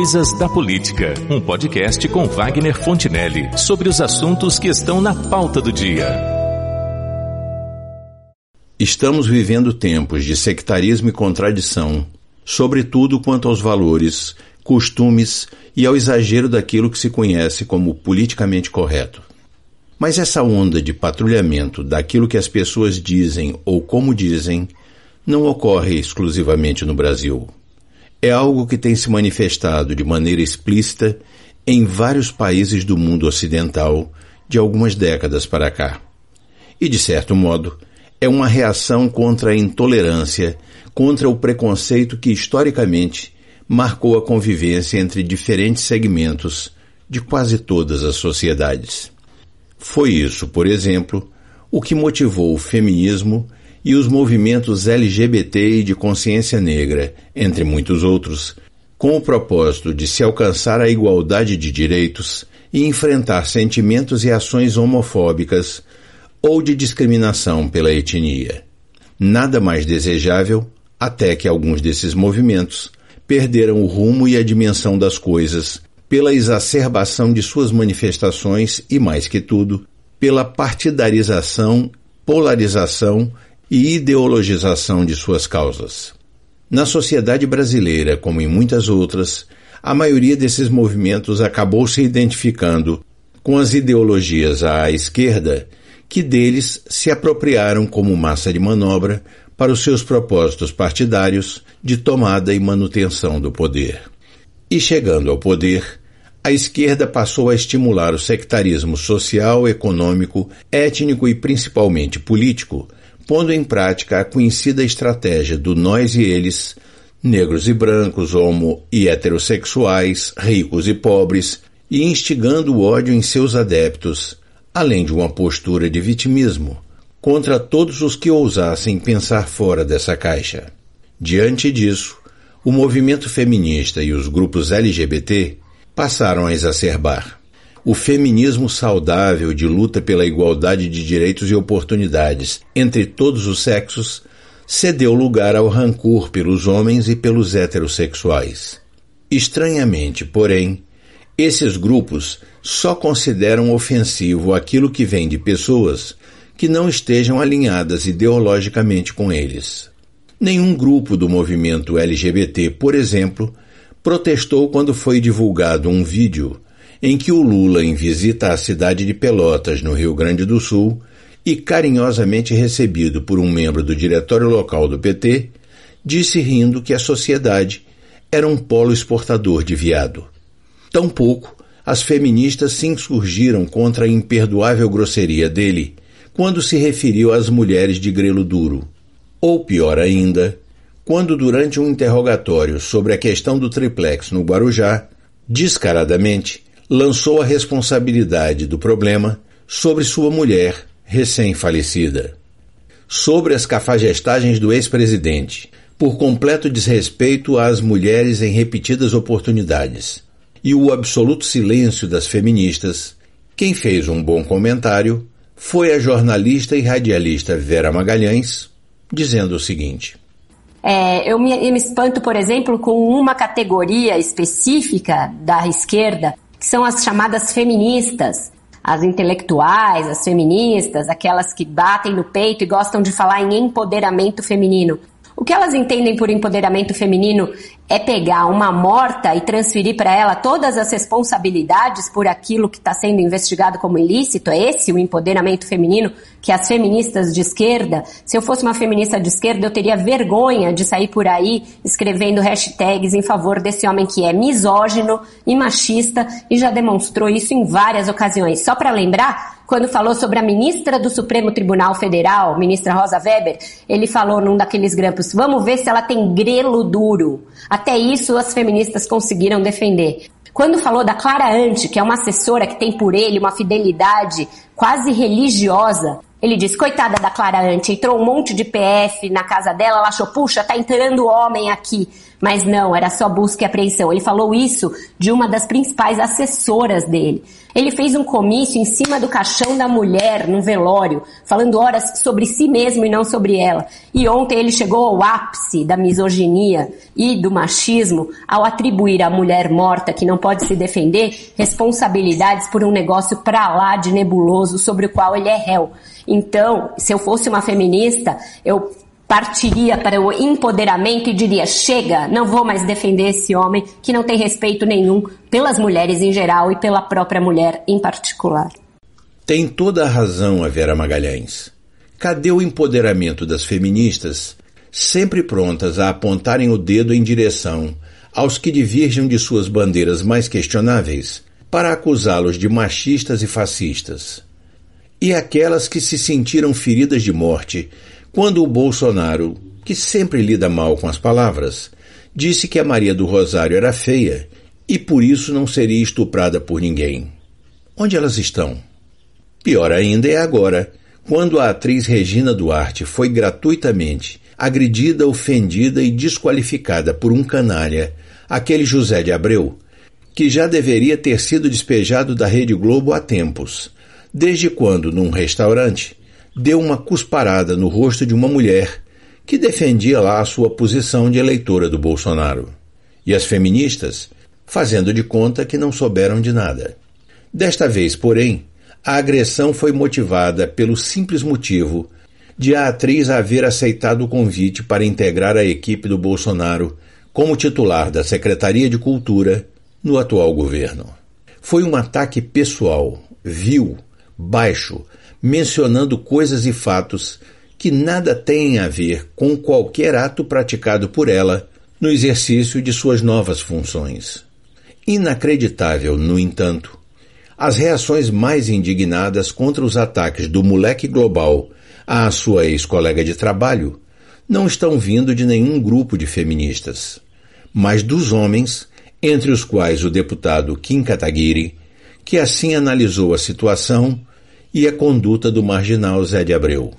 Coisas da Política, um podcast com Wagner Fontinelli sobre os assuntos que estão na pauta do dia. Estamos vivendo tempos de sectarismo e contradição, sobretudo quanto aos valores, costumes e ao exagero daquilo que se conhece como politicamente correto. Mas essa onda de patrulhamento daquilo que as pessoas dizem ou como dizem não ocorre exclusivamente no Brasil é algo que tem se manifestado de maneira explícita em vários países do mundo ocidental de algumas décadas para cá. E, de certo modo, é uma reação contra a intolerância, contra o preconceito que historicamente marcou a convivência entre diferentes segmentos de quase todas as sociedades. Foi isso, por exemplo, o que motivou o feminismo e os movimentos LGBT e de consciência negra, entre muitos outros, com o propósito de se alcançar a igualdade de direitos e enfrentar sentimentos e ações homofóbicas ou de discriminação pela etnia. Nada mais desejável até que alguns desses movimentos perderam o rumo e a dimensão das coisas pela exacerbação de suas manifestações e, mais que tudo, pela partidarização, polarização e ideologização de suas causas. Na sociedade brasileira, como em muitas outras, a maioria desses movimentos acabou se identificando com as ideologias à esquerda que deles se apropriaram como massa de manobra para os seus propósitos partidários de tomada e manutenção do poder. E chegando ao poder, a esquerda passou a estimular o sectarismo social, econômico, étnico e principalmente político pondo em prática a conhecida estratégia do nós e eles, negros e brancos, homo e heterossexuais, ricos e pobres, e instigando o ódio em seus adeptos, além de uma postura de vitimismo, contra todos os que ousassem pensar fora dessa caixa. Diante disso, o movimento feminista e os grupos LGBT passaram a exacerbar o feminismo saudável de luta pela igualdade de direitos e oportunidades entre todos os sexos cedeu lugar ao rancor pelos homens e pelos heterossexuais. Estranhamente, porém, esses grupos só consideram ofensivo aquilo que vem de pessoas que não estejam alinhadas ideologicamente com eles. Nenhum grupo do movimento LGBT, por exemplo, protestou quando foi divulgado um vídeo em que o Lula, em visita à cidade de Pelotas, no Rio Grande do Sul, e carinhosamente recebido por um membro do diretório local do PT, disse rindo que a sociedade era um polo exportador de viado. Tampouco as feministas se insurgiram contra a imperdoável grosseria dele quando se referiu às mulheres de grelo duro. Ou pior ainda, quando durante um interrogatório sobre a questão do triplex no Guarujá, descaradamente lançou a responsabilidade do problema sobre sua mulher recém-falecida. Sobre as cafagestagens do ex-presidente, por completo desrespeito às mulheres em repetidas oportunidades, e o absoluto silêncio das feministas, quem fez um bom comentário foi a jornalista e radialista Vera Magalhães, dizendo o seguinte. É, eu, me, eu me espanto, por exemplo, com uma categoria específica da esquerda que são as chamadas feministas, as intelectuais, as feministas, aquelas que batem no peito e gostam de falar em empoderamento feminino. O que elas entendem por empoderamento feminino é pegar uma morta e transferir para ela todas as responsabilidades por aquilo que está sendo investigado como ilícito? É esse o empoderamento feminino que as feministas de esquerda, se eu fosse uma feminista de esquerda, eu teria vergonha de sair por aí escrevendo hashtags em favor desse homem que é misógino e machista e já demonstrou isso em várias ocasiões. Só para lembrar, quando falou sobre a ministra do Supremo Tribunal Federal, ministra Rosa Weber, ele falou num daqueles grampos, vamos ver se ela tem grelo duro. Até isso as feministas conseguiram defender. Quando falou da Clara Ante, que é uma assessora que tem por ele uma fidelidade quase religiosa, ele disse, coitada da Clara Ante, entrou um monte de PF na casa dela, ela achou, puxa, tá entrando homem aqui. Mas não, era só busca e apreensão. Ele falou isso de uma das principais assessoras dele. Ele fez um comício em cima do caixão da mulher, num velório, falando horas sobre si mesmo e não sobre ela. E ontem ele chegou ao ápice da misoginia e do machismo ao atribuir à mulher morta, que não pode se defender, responsabilidades por um negócio pra lá de nebuloso sobre o qual ele é réu. Então, se eu fosse uma feminista, eu partiria para o empoderamento e diria: chega, não vou mais defender esse homem que não tem respeito nenhum pelas mulheres em geral e pela própria mulher em particular. Tem toda a razão a Vera Magalhães. Cadê o empoderamento das feministas, sempre prontas a apontarem o dedo em direção aos que divergem de suas bandeiras mais questionáveis para acusá-los de machistas e fascistas? E aquelas que se sentiram feridas de morte quando o Bolsonaro, que sempre lida mal com as palavras, disse que a Maria do Rosário era feia e por isso não seria estuprada por ninguém. Onde elas estão? Pior ainda é agora, quando a atriz Regina Duarte foi gratuitamente agredida, ofendida e desqualificada por um canalha, aquele José de Abreu, que já deveria ter sido despejado da Rede Globo há tempos, desde quando, num restaurante, deu uma cusparada no rosto de uma mulher que defendia lá a sua posição de eleitora do Bolsonaro. E as feministas, fazendo de conta que não souberam de nada. Desta vez, porém, a agressão foi motivada pelo simples motivo de a atriz haver aceitado o convite para integrar a equipe do Bolsonaro como titular da Secretaria de Cultura no atual governo. Foi um ataque pessoal, vil, baixo, mencionando coisas e fatos que nada têm a ver com qualquer ato praticado por ela no exercício de suas novas funções. Inacreditável, no entanto, as reações mais indignadas contra os ataques do moleque global à sua ex-colega de trabalho não estão vindo de nenhum grupo de feministas, mas dos homens, entre os quais o deputado Kim Kataguiri, que assim analisou a situação e a conduta do marginal Zé de Abreu.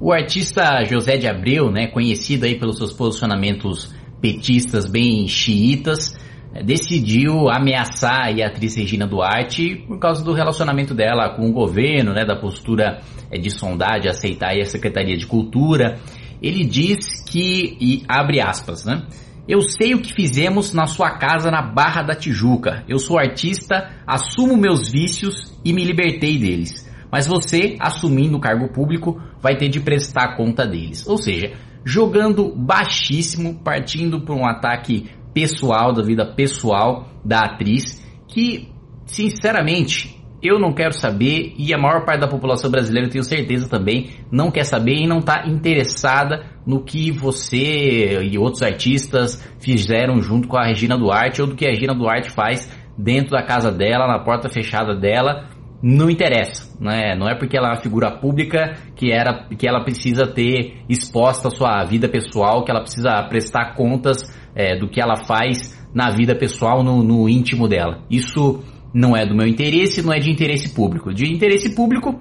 O artista José de Abreu, né, conhecido aí pelos seus posicionamentos petistas bem xiitas, eh, decidiu ameaçar a atriz Regina Duarte por causa do relacionamento dela com o governo, né, da postura eh, de sondagem, aceitar a Secretaria de Cultura. Ele diz que, e abre aspas, né, eu sei o que fizemos na sua casa na Barra da Tijuca. Eu sou artista, assumo meus vícios e me libertei deles mas você, assumindo o cargo público, vai ter de prestar conta deles. Ou seja, jogando baixíssimo, partindo para um ataque pessoal, da vida pessoal da atriz, que, sinceramente, eu não quero saber e a maior parte da população brasileira, eu tenho certeza também, não quer saber e não está interessada no que você e outros artistas fizeram junto com a Regina Duarte ou do que a Regina Duarte faz dentro da casa dela, na porta fechada dela, não interessa, né? Não é porque ela é uma figura pública que, era, que ela precisa ter exposta a sua vida pessoal, que ela precisa prestar contas é, do que ela faz na vida pessoal, no, no íntimo dela. Isso não é do meu interesse, não é de interesse público. De interesse público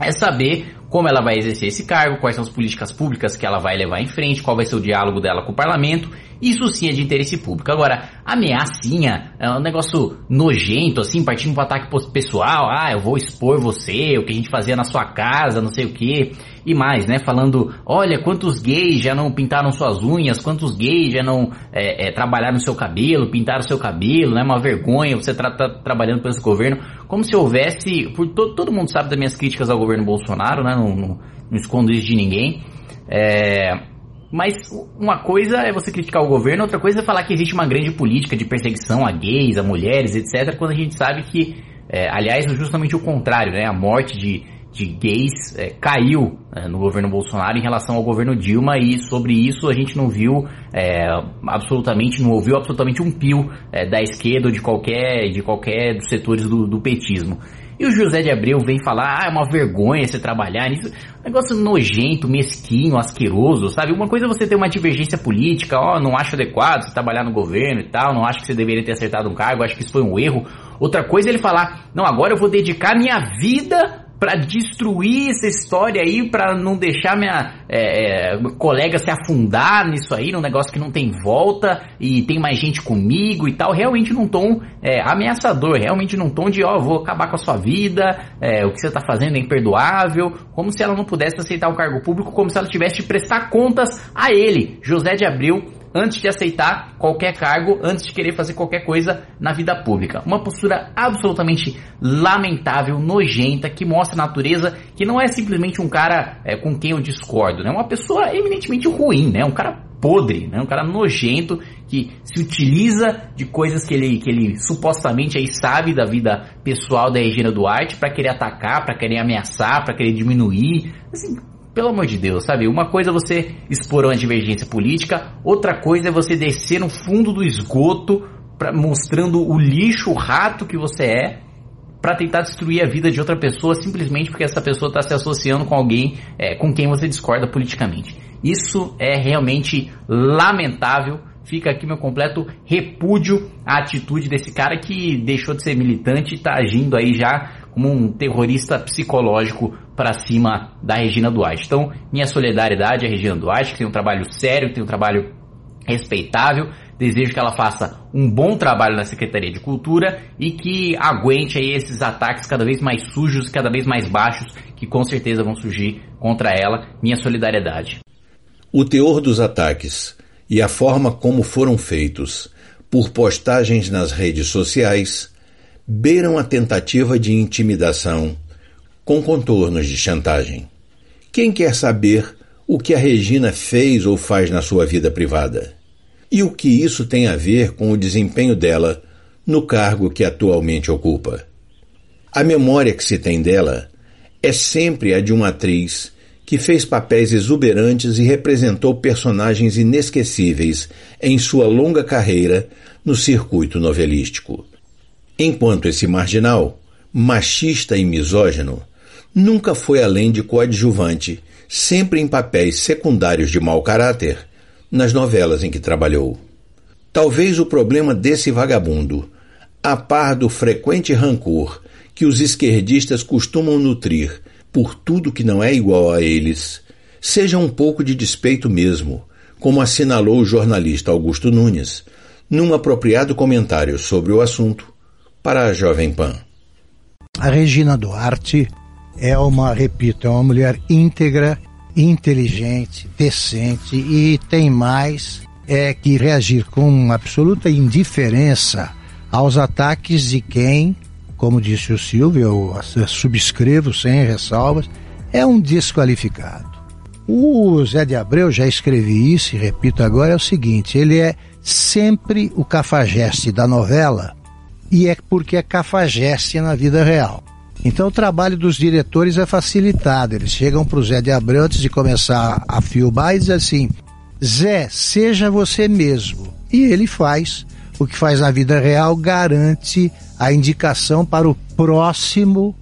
é saber como ela vai exercer esse cargo, quais são as políticas públicas que ela vai levar em frente, qual vai ser o diálogo dela com o parlamento. Isso sim é de interesse público. Agora, ameaçinha é um negócio nojento, assim, partindo para ataque pessoal. Ah, eu vou expor você, o que a gente fazia na sua casa, não sei o que. E mais, né? Falando, olha, quantos gays já não pintaram suas unhas, quantos gays já não é, é, trabalharam seu cabelo, pintaram seu cabelo, né? Uma vergonha você tá, tá trabalhando para esse governo. Como se houvesse. Por to, todo mundo sabe das minhas críticas ao governo Bolsonaro, né? Não, não, não escondo isso de ninguém. É, mas uma coisa é você criticar o governo, outra coisa é falar que existe uma grande política de perseguição a gays, a mulheres, etc. Quando a gente sabe que, é, aliás, justamente o contrário, né? A morte de de gays é, caiu é, no governo Bolsonaro em relação ao governo Dilma e sobre isso a gente não viu é, absolutamente, não ouviu absolutamente um pio é, da esquerda ou de qualquer, de qualquer dos setores do, do, petismo. E o José de Abreu vem falar, ah, é uma vergonha você trabalhar nisso. Um negócio nojento, mesquinho, asqueroso, sabe? Uma coisa é você ter uma divergência política, ó, oh, não acho adequado você trabalhar no governo e tal, não acho que você deveria ter acertado um cargo, acho que isso foi um erro. Outra coisa é ele falar, não, agora eu vou dedicar minha vida para destruir essa história aí, para não deixar minha é, é, colega se afundar nisso aí, num negócio que não tem volta e tem mais gente comigo e tal, realmente num tom é, ameaçador, realmente num tom de, ó, oh, vou acabar com a sua vida, é, o que você tá fazendo é imperdoável, como se ela não pudesse aceitar o cargo público, como se ela tivesse de prestar contas a ele, José de Abril, antes de aceitar qualquer cargo, antes de querer fazer qualquer coisa na vida pública. Uma postura absolutamente lamentável, nojenta, que mostra a natureza que não é simplesmente um cara é, com quem eu discordo, né? Uma pessoa eminentemente ruim, né? Um cara podre, né? Um cara nojento que se utiliza de coisas que ele, que ele supostamente aí sabe da vida pessoal da Regina Duarte para querer atacar, para querer ameaçar, para querer diminuir. Assim, pelo amor de Deus, sabe? Uma coisa é você expor uma divergência política, outra coisa é você descer no fundo do esgoto, pra, mostrando o lixo, o rato que você é, para tentar destruir a vida de outra pessoa simplesmente porque essa pessoa está se associando com alguém é, com quem você discorda politicamente. Isso é realmente lamentável. Fica aqui meu completo repúdio à atitude desse cara que deixou de ser militante e está agindo aí já como um terrorista psicológico para cima da Regina Duarte. Então, minha solidariedade à Regina Duarte, que tem um trabalho sério, que tem um trabalho respeitável. Desejo que ela faça um bom trabalho na Secretaria de Cultura e que aguente aí esses ataques cada vez mais sujos, cada vez mais baixos, que com certeza vão surgir contra ela. Minha solidariedade. O teor dos ataques e a forma como foram feitos, por postagens nas redes sociais, beiram a tentativa de intimidação com contornos de chantagem. Quem quer saber o que a Regina fez ou faz na sua vida privada? E o que isso tem a ver com o desempenho dela no cargo que atualmente ocupa? A memória que se tem dela é sempre a de uma atriz que fez papéis exuberantes e representou personagens inesquecíveis em sua longa carreira no circuito novelístico. Enquanto esse marginal, machista e misógino, nunca foi além de coadjuvante, sempre em papéis secundários de mau caráter, nas novelas em que trabalhou. Talvez o problema desse vagabundo, a par do frequente rancor que os esquerdistas costumam nutrir por tudo que não é igual a eles, seja um pouco de despeito mesmo, como assinalou o jornalista Augusto Nunes, num apropriado comentário sobre o assunto para a Jovem Pan. A Regina Duarte é uma, repito, é uma mulher íntegra, inteligente, decente e tem mais é que reagir com absoluta indiferença aos ataques de quem, como disse o Silvio, eu subscrevo sem ressalvas, é um desqualificado. O Zé de Abreu, já escrevi isso e repito agora, é o seguinte, ele é sempre o cafajeste da novela e é porque é cafajeste na vida real. Então o trabalho dos diretores é facilitado. Eles chegam para o Zé de Abreu antes de começar a filmar e dizem assim: Zé, seja você mesmo. E ele faz. O que faz na vida real garante a indicação para o próximo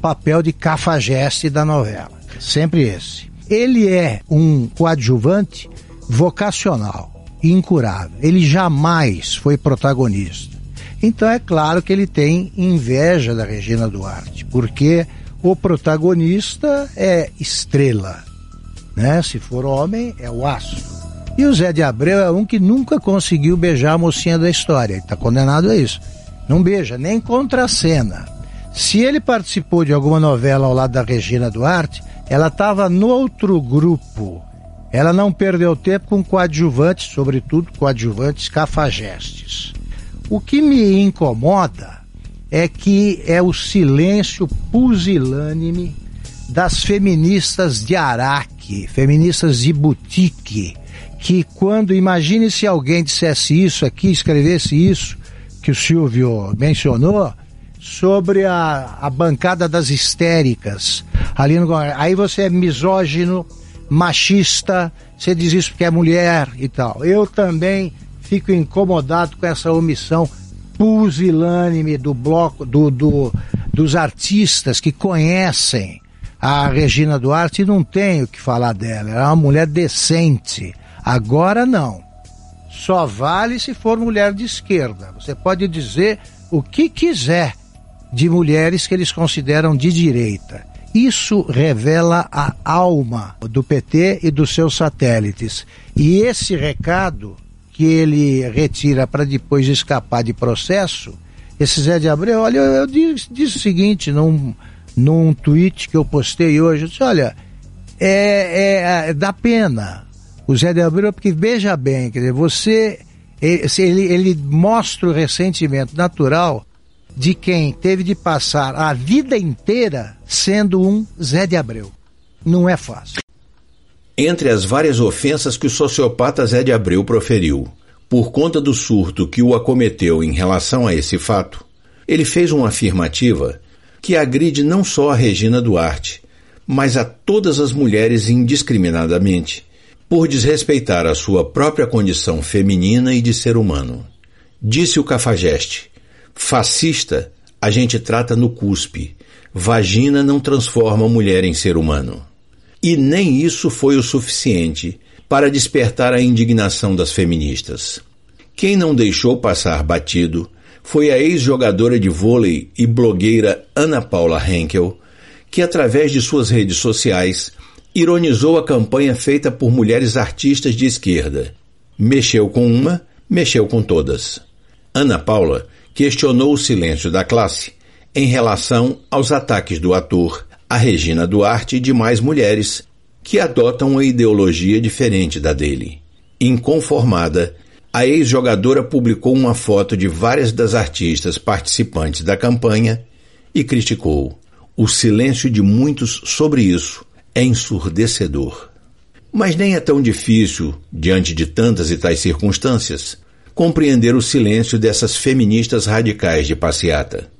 papel de cafajeste da novela. Sempre esse. Ele é um coadjuvante vocacional, incurável. Ele jamais foi protagonista. Então é claro que ele tem inveja da Regina Duarte, porque o protagonista é estrela, né? Se for homem, é o aço. E o Zé de Abreu é um que nunca conseguiu beijar a mocinha da história, está condenado a isso. Não beija, nem contra a cena. Se ele participou de alguma novela ao lado da Regina Duarte, ela estava no outro grupo. Ela não perdeu tempo com coadjuvantes, sobretudo coadjuvantes cafajestes. O que me incomoda é que é o silêncio pusilânime das feministas de Araque, feministas de boutique, que quando imagine se alguém dissesse isso aqui, escrevesse isso que o Silvio mencionou sobre a, a bancada das histéricas ali no aí você é misógino, machista, você diz isso porque é mulher e tal. Eu também fico incomodado com essa omissão pusilânime do bloco do, do, dos artistas que conhecem a Regina Duarte e não tenho o que falar dela. Ela é uma mulher decente. Agora não. Só vale se for mulher de esquerda. Você pode dizer o que quiser de mulheres que eles consideram de direita. Isso revela a alma do PT e dos seus satélites. E esse recado que ele retira para depois escapar de processo, esse Zé de Abreu, olha, eu, eu disse, disse, o seguinte num, num tweet que eu postei hoje, eu disse, olha, é, é, é dá pena o Zé de Abreu, porque veja bem, quer dizer, você, ele, ele mostra o ressentimento natural de quem teve de passar a vida inteira sendo um Zé de Abreu. Não é fácil. Entre as várias ofensas que o sociopata Zé de Abreu proferiu, por conta do surto que o acometeu em relação a esse fato, ele fez uma afirmativa que agride não só a Regina Duarte, mas a todas as mulheres indiscriminadamente, por desrespeitar a sua própria condição feminina e de ser humano. Disse o cafajeste: Fascista a gente trata no cuspe. Vagina não transforma mulher em ser humano. E nem isso foi o suficiente para despertar a indignação das feministas. Quem não deixou passar batido foi a ex-jogadora de vôlei e blogueira Ana Paula Henkel, que através de suas redes sociais ironizou a campanha feita por mulheres artistas de esquerda. Mexeu com uma, mexeu com todas. Ana Paula questionou o silêncio da classe em relação aos ataques do ator a Regina Duarte e demais mulheres que adotam uma ideologia diferente da dele. Inconformada, a ex-jogadora publicou uma foto de várias das artistas participantes da campanha e criticou. O silêncio de muitos sobre isso é ensurdecedor. Mas nem é tão difícil, diante de tantas e tais circunstâncias, compreender o silêncio dessas feministas radicais de passeata.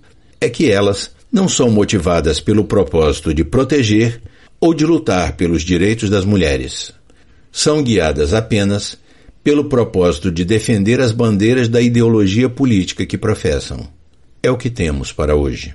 É que elas não são motivadas pelo propósito de proteger ou de lutar pelos direitos das mulheres. São guiadas apenas pelo propósito de defender as bandeiras da ideologia política que professam. É o que temos para hoje.